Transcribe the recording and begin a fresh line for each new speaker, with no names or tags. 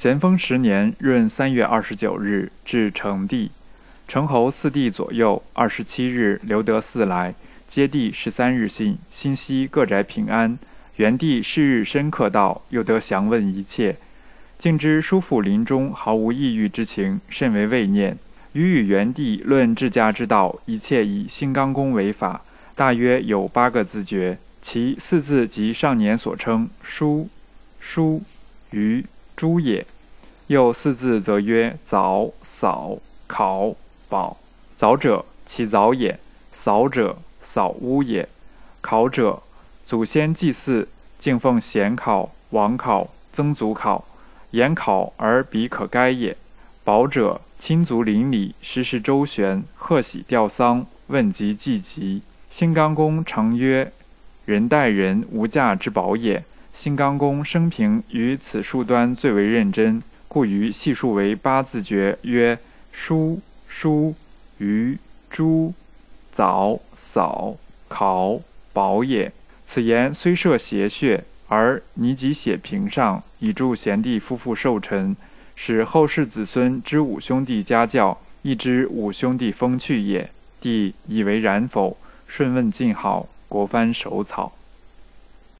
咸丰十年闰三月二十九日，至成帝。成侯四帝左右。二十七日，留得四来，接帝十三日信，心悉各宅平安。元帝是日深刻道，又得详问一切。竟知叔父临终毫无抑郁之情，甚为慰念。余与元帝论治家之道，一切以新刚公为法。大约有八个字诀，其四字即上年所称书、书、于、诸也。又四字则曰凿、扫、考、宝。凿者，其凿也；扫者，扫屋也；考者，祖先祭祀，敬奉贤考、王考、曾祖考，言考而彼可该也。宝者，亲族邻里，时时周旋，贺喜吊丧，问及祭疾。新刚公常曰：“人待人无价之宝也。”新刚公生平于此数端最为认真，故于细数为八字诀，曰：书、书、于、诸、凿、扫、考、宝也。此言虽涉邪穴，而拟己写屏上，以助贤弟夫妇寿辰，使后世子孙知五兄弟家教，亦知五兄弟风趣也。弟以为然否？顺问晋好，国藩手草。